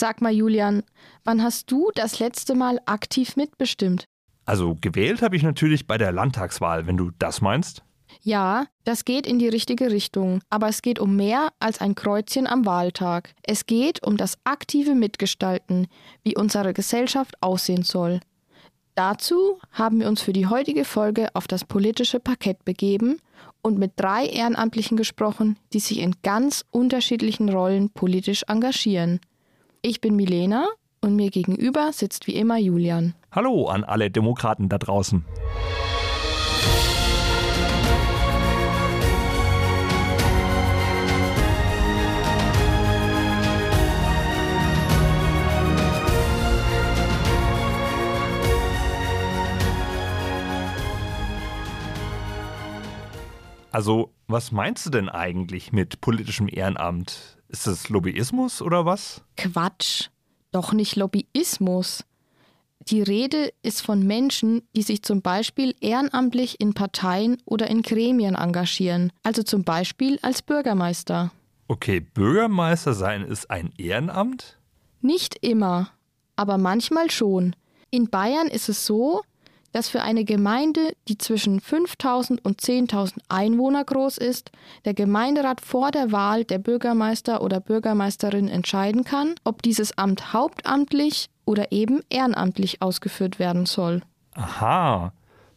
Sag mal, Julian, wann hast du das letzte Mal aktiv mitbestimmt? Also gewählt habe ich natürlich bei der Landtagswahl, wenn du das meinst. Ja, das geht in die richtige Richtung, aber es geht um mehr als ein Kreuzchen am Wahltag. Es geht um das aktive Mitgestalten, wie unsere Gesellschaft aussehen soll. Dazu haben wir uns für die heutige Folge auf das politische Parkett begeben und mit drei Ehrenamtlichen gesprochen, die sich in ganz unterschiedlichen Rollen politisch engagieren. Ich bin Milena und mir gegenüber sitzt wie immer Julian. Hallo an alle Demokraten da draußen. Also, was meinst du denn eigentlich mit politischem Ehrenamt? Ist das Lobbyismus oder was? Quatsch. Doch nicht Lobbyismus. Die Rede ist von Menschen, die sich zum Beispiel ehrenamtlich in Parteien oder in Gremien engagieren, also zum Beispiel als Bürgermeister. Okay, Bürgermeister sein ist ein Ehrenamt? Nicht immer, aber manchmal schon. In Bayern ist es so, dass für eine Gemeinde, die zwischen 5000 und 10.000 Einwohner groß ist, der Gemeinderat vor der Wahl der Bürgermeister oder Bürgermeisterin entscheiden kann, ob dieses Amt hauptamtlich oder eben ehrenamtlich ausgeführt werden soll. Aha.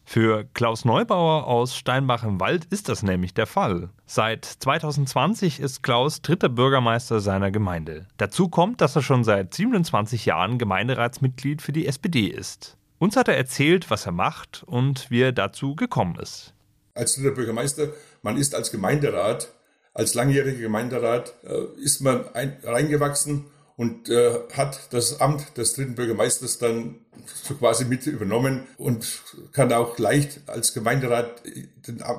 Für Klaus Neubauer aus Steinbach im Wald ist das nämlich der Fall. Seit 2020 ist Klaus dritter Bürgermeister seiner Gemeinde. Dazu kommt, dass er schon seit 27 Jahren Gemeinderatsmitglied für die SPD ist. Uns hat er erzählt, was er macht und wie er dazu gekommen ist. Als dritter Bürgermeister, man ist als Gemeinderat, als langjähriger Gemeinderat, äh, ist man ein, reingewachsen und äh, hat das Amt des dritten Bürgermeisters dann so quasi mit übernommen und kann auch leicht als Gemeinderat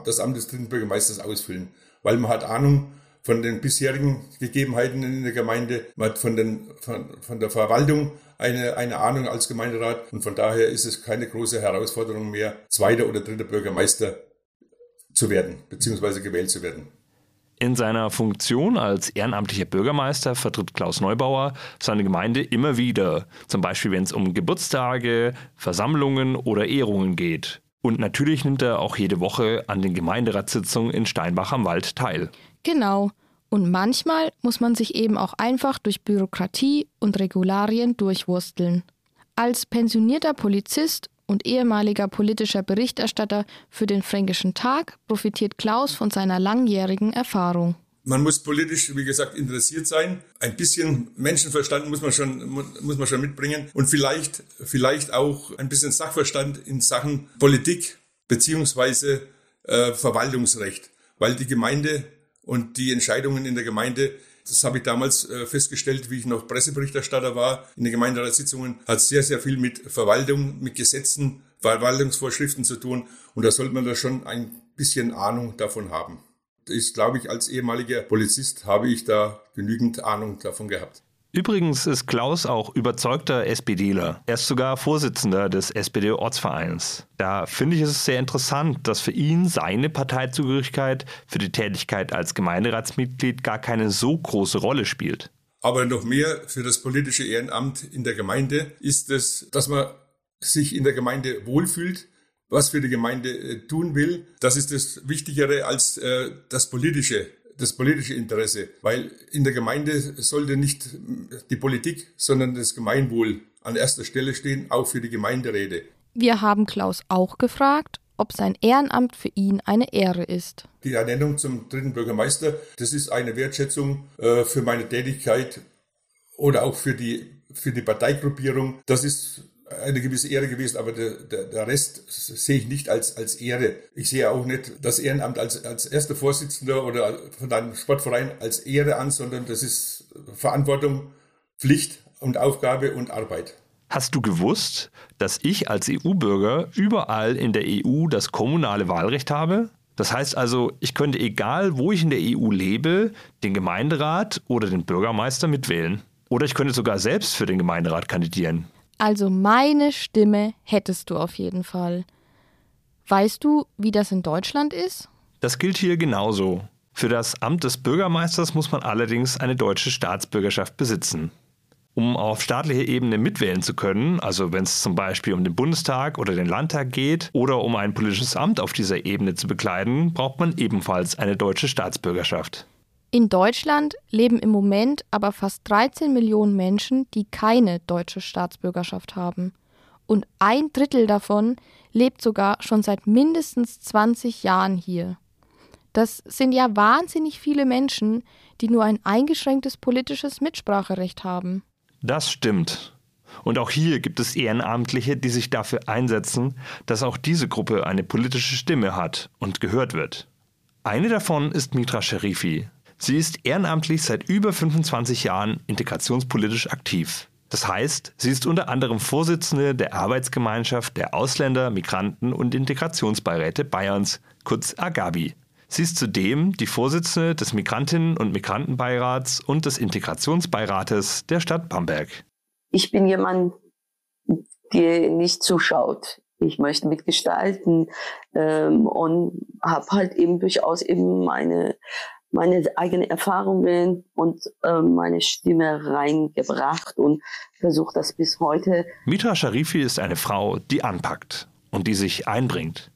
das Amt des dritten Bürgermeisters ausfüllen, weil man hat Ahnung von den bisherigen Gegebenheiten in der Gemeinde, man hat von, den, von, von der Verwaltung eine, eine Ahnung als Gemeinderat und von daher ist es keine große Herausforderung mehr, zweiter oder dritter Bürgermeister zu werden, beziehungsweise gewählt zu werden. In seiner Funktion als ehrenamtlicher Bürgermeister vertritt Klaus Neubauer seine Gemeinde immer wieder, zum Beispiel wenn es um Geburtstage, Versammlungen oder Ehrungen geht. Und natürlich nimmt er auch jede Woche an den Gemeinderatssitzungen in Steinbach am Wald teil. Genau. Und manchmal muss man sich eben auch einfach durch Bürokratie und Regularien durchwursteln. Als pensionierter Polizist und ehemaliger politischer Berichterstatter für den Fränkischen Tag profitiert Klaus von seiner langjährigen Erfahrung. Man muss politisch, wie gesagt, interessiert sein. Ein bisschen Menschenverstand muss man schon, muss man schon mitbringen. Und vielleicht, vielleicht auch ein bisschen Sachverstand in Sachen Politik beziehungsweise äh, Verwaltungsrecht. Weil die Gemeinde und die Entscheidungen in der Gemeinde, das habe ich damals äh, festgestellt, wie ich noch Presseberichterstatter war, in den Gemeinderatssitzungen, hat sehr, sehr viel mit Verwaltung, mit Gesetzen, Verwaltungsvorschriften zu tun. Und da sollte man da schon ein bisschen Ahnung davon haben. Ich glaube ich, als ehemaliger Polizist habe ich da genügend Ahnung davon gehabt. Übrigens ist Klaus auch überzeugter SPDler. Er ist sogar Vorsitzender des SPD-Ortsvereins. Da finde ich es sehr interessant, dass für ihn seine Parteizugehörigkeit für die Tätigkeit als Gemeinderatsmitglied gar keine so große Rolle spielt. Aber noch mehr für das politische Ehrenamt in der Gemeinde ist es, dass man sich in der Gemeinde wohlfühlt, was für die Gemeinde äh, tun will. Das ist das Wichtigere als äh, das politische das politische Interesse, weil in der Gemeinde sollte nicht die Politik, sondern das Gemeinwohl an erster Stelle stehen, auch für die Gemeinderäte. Wir haben Klaus auch gefragt, ob sein Ehrenamt für ihn eine Ehre ist. Die Ernennung zum dritten Bürgermeister, das ist eine Wertschätzung äh, für meine Tätigkeit oder auch für die, für die Parteigruppierung. Das ist eine gewisse Ehre gewesen, aber der, der, der Rest sehe ich nicht als, als Ehre. Ich sehe auch nicht das Ehrenamt als, als erster Vorsitzender oder von einem Sportverein als Ehre an, sondern das ist Verantwortung, Pflicht und Aufgabe und Arbeit. Hast du gewusst, dass ich als EU-Bürger überall in der EU das kommunale Wahlrecht habe? Das heißt also, ich könnte egal, wo ich in der EU lebe, den Gemeinderat oder den Bürgermeister mitwählen. Oder ich könnte sogar selbst für den Gemeinderat kandidieren. Also meine Stimme hättest du auf jeden Fall. Weißt du, wie das in Deutschland ist? Das gilt hier genauso. Für das Amt des Bürgermeisters muss man allerdings eine deutsche Staatsbürgerschaft besitzen. Um auf staatlicher Ebene mitwählen zu können, also wenn es zum Beispiel um den Bundestag oder den Landtag geht oder um ein politisches Amt auf dieser Ebene zu bekleiden, braucht man ebenfalls eine deutsche Staatsbürgerschaft. In Deutschland leben im Moment aber fast 13 Millionen Menschen, die keine deutsche Staatsbürgerschaft haben. Und ein Drittel davon lebt sogar schon seit mindestens 20 Jahren hier. Das sind ja wahnsinnig viele Menschen, die nur ein eingeschränktes politisches Mitspracherecht haben. Das stimmt. Und auch hier gibt es Ehrenamtliche, die sich dafür einsetzen, dass auch diese Gruppe eine politische Stimme hat und gehört wird. Eine davon ist Mitra Sherifi. Sie ist ehrenamtlich seit über 25 Jahren integrationspolitisch aktiv. Das heißt, sie ist unter anderem Vorsitzende der Arbeitsgemeinschaft der Ausländer, Migranten und Integrationsbeiräte Bayerns, kurz AGABI. Sie ist zudem die Vorsitzende des Migrantinnen- und Migrantenbeirats und des Integrationsbeirates der Stadt Bamberg. Ich bin jemand, der nicht zuschaut. Ich möchte mitgestalten ähm, und habe halt eben durchaus eben meine meine eigenen Erfahrungen und äh, meine Stimme reingebracht und versuche das bis heute. Mitra Sharifi ist eine Frau, die anpackt und die sich einbringt.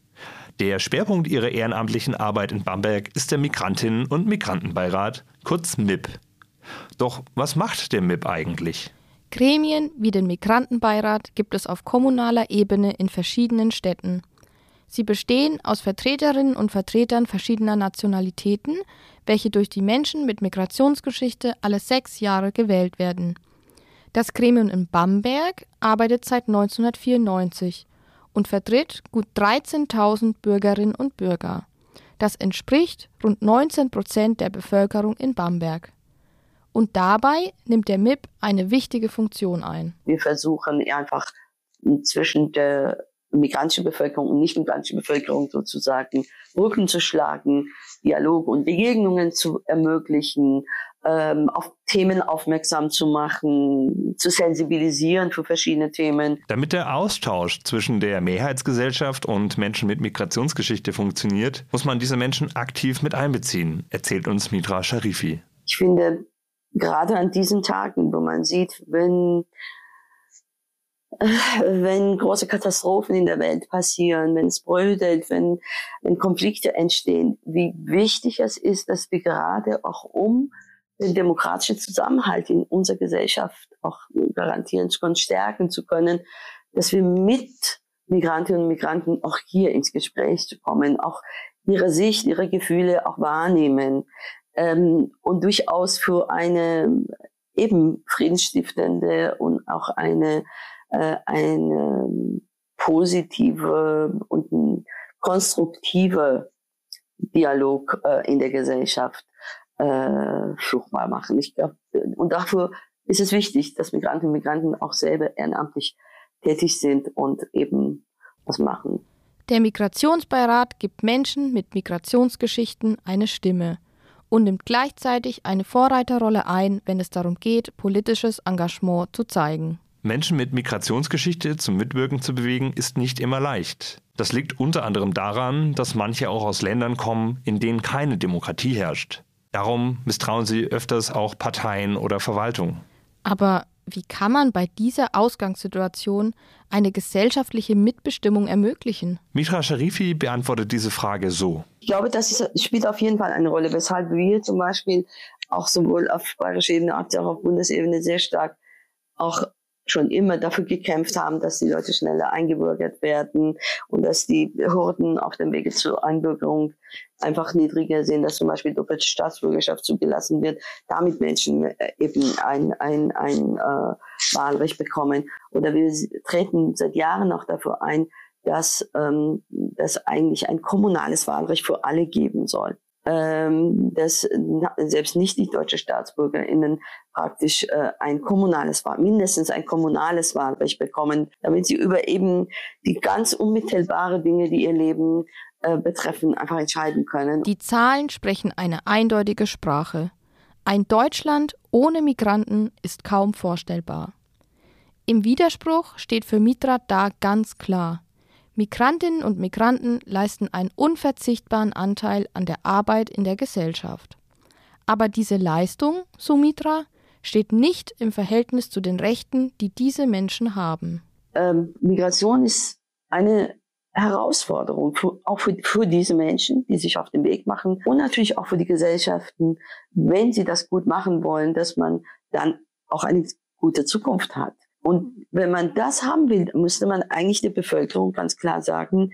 Der Schwerpunkt ihrer ehrenamtlichen Arbeit in Bamberg ist der Migrantinnen- und Migrantenbeirat, kurz MIP. Doch was macht der MIP eigentlich? Gremien wie den Migrantenbeirat gibt es auf kommunaler Ebene in verschiedenen Städten. Sie bestehen aus Vertreterinnen und Vertretern verschiedener Nationalitäten, welche durch die Menschen mit Migrationsgeschichte alle sechs Jahre gewählt werden. Das Gremium in Bamberg arbeitet seit 1994 und vertritt gut 13.000 Bürgerinnen und Bürger. Das entspricht rund 19 Prozent der Bevölkerung in Bamberg. Und dabei nimmt der MIP eine wichtige Funktion ein. Wir versuchen einfach zwischen der migrantischen Bevölkerung und nicht-migrantischen Bevölkerung sozusagen Brücken zu schlagen, Dialoge und Begegnungen zu ermöglichen, ähm, auf Themen aufmerksam zu machen, zu sensibilisieren für verschiedene Themen. Damit der Austausch zwischen der Mehrheitsgesellschaft und Menschen mit Migrationsgeschichte funktioniert, muss man diese Menschen aktiv mit einbeziehen, erzählt uns Mitra Sharifi. Ich finde, gerade an diesen Tagen, wo man sieht, wenn wenn große Katastrophen in der Welt passieren, wenn es brödelt, wenn, wenn Konflikte entstehen, wie wichtig es ist, dass wir gerade auch um den demokratischen Zusammenhalt in unserer Gesellschaft auch garantieren zu können, stärken zu können, dass wir mit Migrantinnen und Migranten auch hier ins Gespräch zu kommen, auch ihre Sicht, ihre Gefühle auch wahrnehmen ähm, und durchaus für eine eben friedensstiftende und auch eine äh, eine positive und ein konstruktive Dialog äh, in der Gesellschaft äh, fruchtbar machen. Ich glaube, und dafür ist es wichtig, dass Migrantinnen und Migranten auch selber ehrenamtlich tätig sind und eben was machen. Der Migrationsbeirat gibt Menschen mit Migrationsgeschichten eine Stimme und nimmt gleichzeitig eine Vorreiterrolle ein, wenn es darum geht, politisches Engagement zu zeigen. Menschen mit Migrationsgeschichte zum Mitwirken zu bewegen, ist nicht immer leicht. Das liegt unter anderem daran, dass manche auch aus Ländern kommen, in denen keine Demokratie herrscht. Darum misstrauen sie öfters auch Parteien oder Verwaltung. Aber wie kann man bei dieser Ausgangssituation eine gesellschaftliche Mitbestimmung ermöglichen? Mitra Sharifi beantwortet diese Frage so. Ich glaube, das spielt auf jeden Fall eine Rolle, weshalb wir zum Beispiel auch sowohl auf bayerischer Ebene als auch auf Bundesebene sehr stark auch schon immer dafür gekämpft haben, dass die Leute schneller eingebürgert werden und dass die Hürden auf dem Wege zur Einbürgerung einfach niedriger sind, dass zum Beispiel doppelte Staatsbürgerschaft zugelassen wird, damit Menschen äh, eben ein, ein, ein äh, Wahlrecht bekommen. Oder wir treten seit Jahren auch dafür ein, dass ähm, dass eigentlich ein kommunales Wahlrecht für alle geben soll ähm, dass selbst nicht die deutsche StaatsbürgerInnen praktisch äh, ein kommunales Wahl, mindestens ein kommunales Wahlrecht bekommen, damit sie über eben die ganz unmittelbare Dinge, die ihr Leben äh, betreffen, einfach entscheiden können. Die Zahlen sprechen eine eindeutige Sprache. Ein Deutschland ohne Migranten ist kaum vorstellbar. Im Widerspruch steht für Mitra da ganz klar, Migrantinnen und Migranten leisten einen unverzichtbaren Anteil an der Arbeit in der Gesellschaft. Aber diese Leistung, Sumitra, steht nicht im Verhältnis zu den Rechten, die diese Menschen haben. Ähm, Migration ist eine Herausforderung, für, auch für, für diese Menschen, die sich auf den Weg machen und natürlich auch für die Gesellschaften, wenn sie das gut machen wollen, dass man dann auch eine gute Zukunft hat. Und wenn man das haben will, müsste man eigentlich der Bevölkerung ganz klar sagen,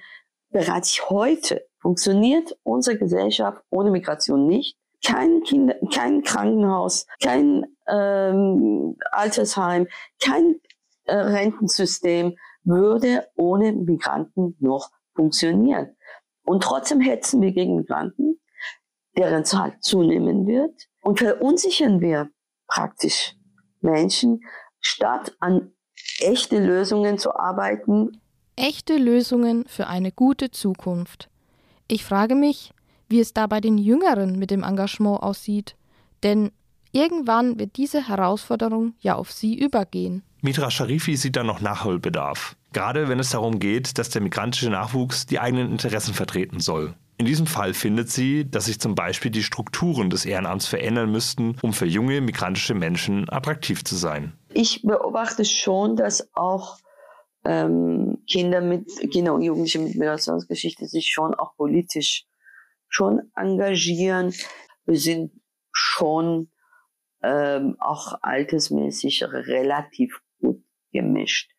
bereits heute funktioniert unsere Gesellschaft ohne Migration nicht. Kein, Kinder, kein Krankenhaus, kein ähm, Altersheim, kein äh, Rentensystem würde ohne Migranten noch funktionieren. Und trotzdem hetzen wir gegen Migranten, deren Zahl zunehmen wird und verunsichern wir praktisch Menschen, statt an echte Lösungen zu arbeiten. Echte Lösungen für eine gute Zukunft. Ich frage mich, wie es da bei den Jüngeren mit dem Engagement aussieht, denn irgendwann wird diese Herausforderung ja auf sie übergehen. Mitra Sharifi sieht da noch Nachholbedarf. Gerade wenn es darum geht, dass der migrantische Nachwuchs die eigenen Interessen vertreten soll. In diesem Fall findet sie, dass sich zum Beispiel die Strukturen des Ehrenamts verändern müssten, um für junge migrantische Menschen attraktiv zu sein. Ich beobachte schon, dass auch ähm, Kinder mit Kinder und Jugendliche mit Migrationsgeschichte sich schon auch politisch schon engagieren. Wir sind schon ähm, auch altersmäßig relativ gemischt.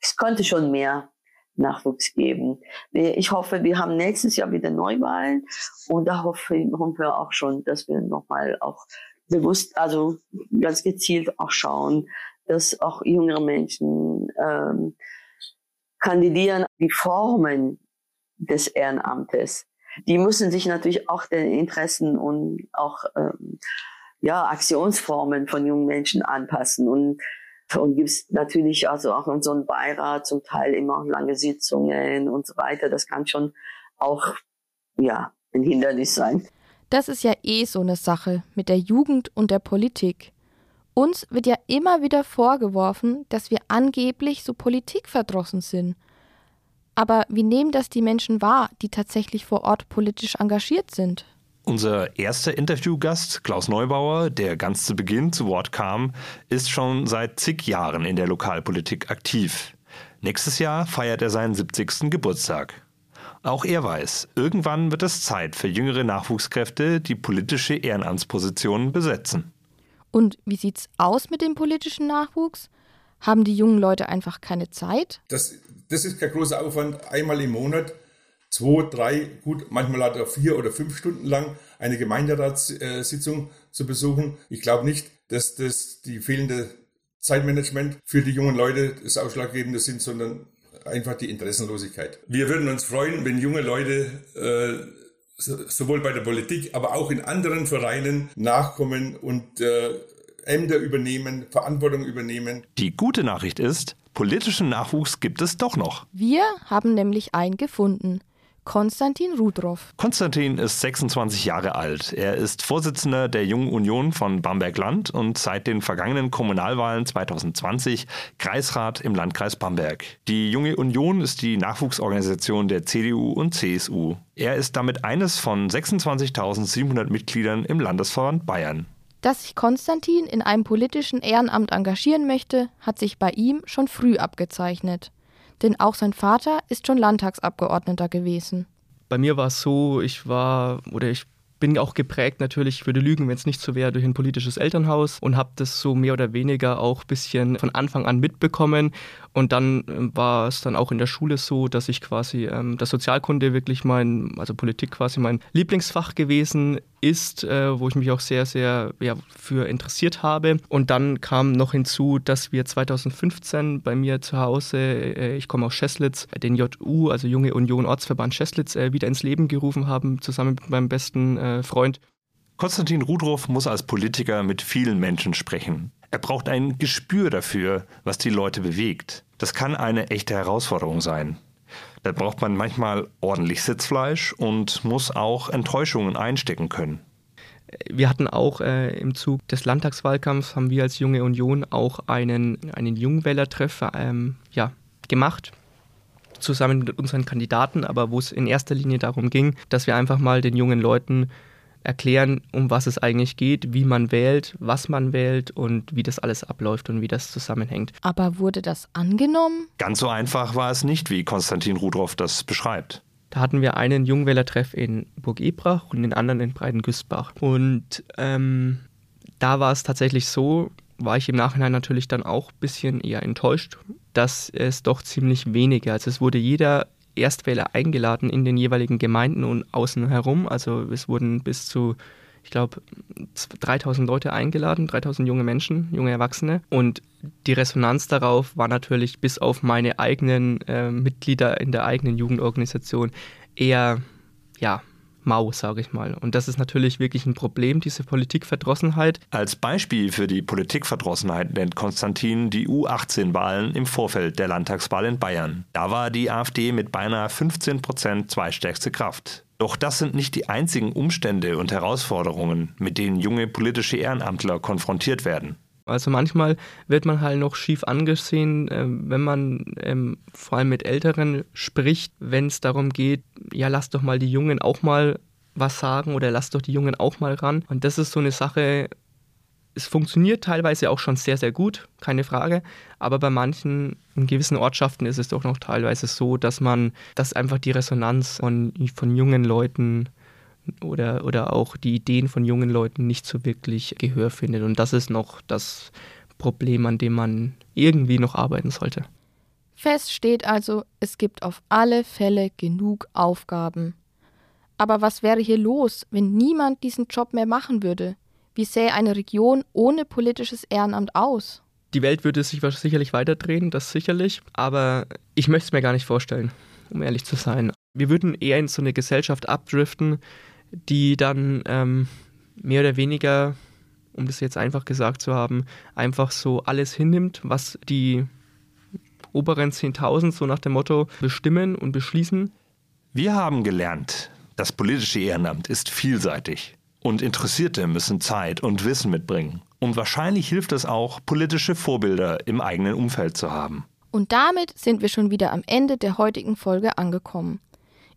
Es konnte schon mehr Nachwuchs geben. Ich hoffe, wir haben nächstes Jahr wieder Neuwahlen und da hoffen wir auch schon, dass wir nochmal auch bewusst, also ganz gezielt auch schauen, dass auch jüngere Menschen ähm, kandidieren. Die Formen des Ehrenamtes, die müssen sich natürlich auch den Interessen und auch ähm, ja, Aktionsformen von jungen Menschen anpassen. Und und gibt es natürlich also auch in so einem Beirat zum Teil immer lange Sitzungen und so weiter. Das kann schon auch, ja, ein Hindernis sein. Das ist ja eh so eine Sache mit der Jugend und der Politik. Uns wird ja immer wieder vorgeworfen, dass wir angeblich so politikverdrossen sind. Aber wie nehmen das die Menschen wahr, die tatsächlich vor Ort politisch engagiert sind? Unser erster Interviewgast, Klaus Neubauer, der ganz zu Beginn zu Wort kam, ist schon seit zig Jahren in der Lokalpolitik aktiv. Nächstes Jahr feiert er seinen 70. Geburtstag. Auch er weiß, irgendwann wird es Zeit für jüngere Nachwuchskräfte, die politische Ehrenamtspositionen besetzen. Und wie sieht's aus mit dem politischen Nachwuchs? Haben die jungen Leute einfach keine Zeit? Das, das ist kein großer Aufwand. Einmal im Monat zwei, drei, gut, manchmal hat er vier oder fünf Stunden lang eine Gemeinderatssitzung zu besuchen. Ich glaube nicht, dass das die fehlende Zeitmanagement für die jungen Leute das Ausschlaggebende sind, sondern einfach die Interessenlosigkeit. Wir würden uns freuen, wenn junge Leute äh, sowohl bei der Politik, aber auch in anderen Vereinen nachkommen und äh, Ämter übernehmen, Verantwortung übernehmen. Die gute Nachricht ist, politischen Nachwuchs gibt es doch noch. Wir haben nämlich einen gefunden. Konstantin Rudroff. Konstantin ist 26 Jahre alt. Er ist Vorsitzender der Jungen Union von Bamberg-Land und seit den vergangenen Kommunalwahlen 2020 Kreisrat im Landkreis Bamberg. Die Junge Union ist die Nachwuchsorganisation der CDU und CSU. Er ist damit eines von 26.700 Mitgliedern im Landesverband Bayern. Dass sich Konstantin in einem politischen Ehrenamt engagieren möchte, hat sich bei ihm schon früh abgezeichnet denn auch sein Vater ist schon Landtagsabgeordneter gewesen. Bei mir war es so, ich war oder ich bin auch geprägt natürlich, ich würde lügen, wenn es nicht so wäre, durch ein politisches Elternhaus und habe das so mehr oder weniger auch ein bisschen von Anfang an mitbekommen. Und dann ähm, war es dann auch in der Schule so, dass ich quasi ähm, das Sozialkunde wirklich mein, also Politik quasi mein Lieblingsfach gewesen ist, äh, wo ich mich auch sehr, sehr ja, für interessiert habe. Und dann kam noch hinzu, dass wir 2015 bei mir zu Hause, äh, ich komme aus Scheslitz, den JU, also Junge Union Ortsverband Scheslitz, äh, wieder ins Leben gerufen haben, zusammen mit meinem besten äh, Freund. Konstantin Rudroff muss als Politiker mit vielen Menschen sprechen. Er braucht ein Gespür dafür, was die Leute bewegt. Das kann eine echte Herausforderung sein. Da braucht man manchmal ordentlich Sitzfleisch und muss auch Enttäuschungen einstecken können. Wir hatten auch äh, im Zug des Landtagswahlkampfs, haben wir als Junge Union auch einen, einen Jungwählertreff ähm, ja, gemacht, zusammen mit unseren Kandidaten, aber wo es in erster Linie darum ging, dass wir einfach mal den jungen Leuten erklären, um was es eigentlich geht, wie man wählt, was man wählt und wie das alles abläuft und wie das zusammenhängt. Aber wurde das angenommen? Ganz so einfach war es nicht, wie Konstantin Rudroff das beschreibt. Da hatten wir einen Jungwählertreff in Burg Ebrach und den anderen in Breitengüßbach. Und ähm, da war es tatsächlich so, war ich im Nachhinein natürlich dann auch ein bisschen eher enttäuscht, dass es doch ziemlich wenige, also es wurde jeder Erstwähler eingeladen in den jeweiligen Gemeinden und außen herum. Also es wurden bis zu, ich glaube, 3000 Leute eingeladen, 3000 junge Menschen, junge Erwachsene. Und die Resonanz darauf war natürlich bis auf meine eigenen äh, Mitglieder in der eigenen Jugendorganisation eher, ja, mau, sage ich mal. Und das ist natürlich wirklich ein Problem, diese Politikverdrossenheit. Als Beispiel für die Politikverdrossenheit nennt Konstantin die U18-Wahlen im Vorfeld der Landtagswahl in Bayern. Da war die AfD mit beinahe 15 Prozent zweistärkste Kraft. Doch das sind nicht die einzigen Umstände und Herausforderungen, mit denen junge politische Ehrenamtler konfrontiert werden. Also manchmal wird man halt noch schief angesehen, äh, wenn man ähm, vor allem mit Älteren spricht, wenn es darum geht, ja, lass doch mal die Jungen auch mal was sagen oder lass doch die Jungen auch mal ran. Und das ist so eine Sache, es funktioniert teilweise auch schon sehr, sehr gut, keine Frage. Aber bei manchen, in gewissen Ortschaften ist es doch noch teilweise so, dass man, dass einfach die Resonanz von, von jungen Leuten oder, oder auch die Ideen von jungen Leuten nicht so wirklich Gehör findet. Und das ist noch das Problem, an dem man irgendwie noch arbeiten sollte. Fest steht also, es gibt auf alle Fälle genug Aufgaben. Aber was wäre hier los, wenn niemand diesen Job mehr machen würde? Wie sähe eine Region ohne politisches Ehrenamt aus? Die Welt würde sich sicherlich weiterdrehen, das sicherlich, aber ich möchte es mir gar nicht vorstellen, um ehrlich zu sein. Wir würden eher in so eine Gesellschaft abdriften, die dann ähm, mehr oder weniger, um das jetzt einfach gesagt zu haben, einfach so alles hinnimmt, was die oberen 10.000 so nach dem Motto bestimmen und beschließen. Wir haben gelernt, das politische Ehrenamt ist vielseitig und Interessierte müssen Zeit und Wissen mitbringen. Und wahrscheinlich hilft es auch, politische Vorbilder im eigenen Umfeld zu haben. Und damit sind wir schon wieder am Ende der heutigen Folge angekommen.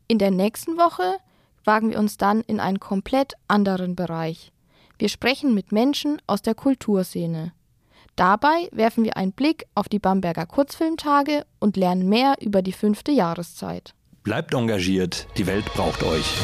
In der nächsten Woche wagen wir uns dann in einen komplett anderen Bereich. Wir sprechen mit Menschen aus der Kulturszene. Dabei werfen wir einen Blick auf die Bamberger Kurzfilmtage und lernen mehr über die fünfte Jahreszeit. Bleibt engagiert, die Welt braucht euch.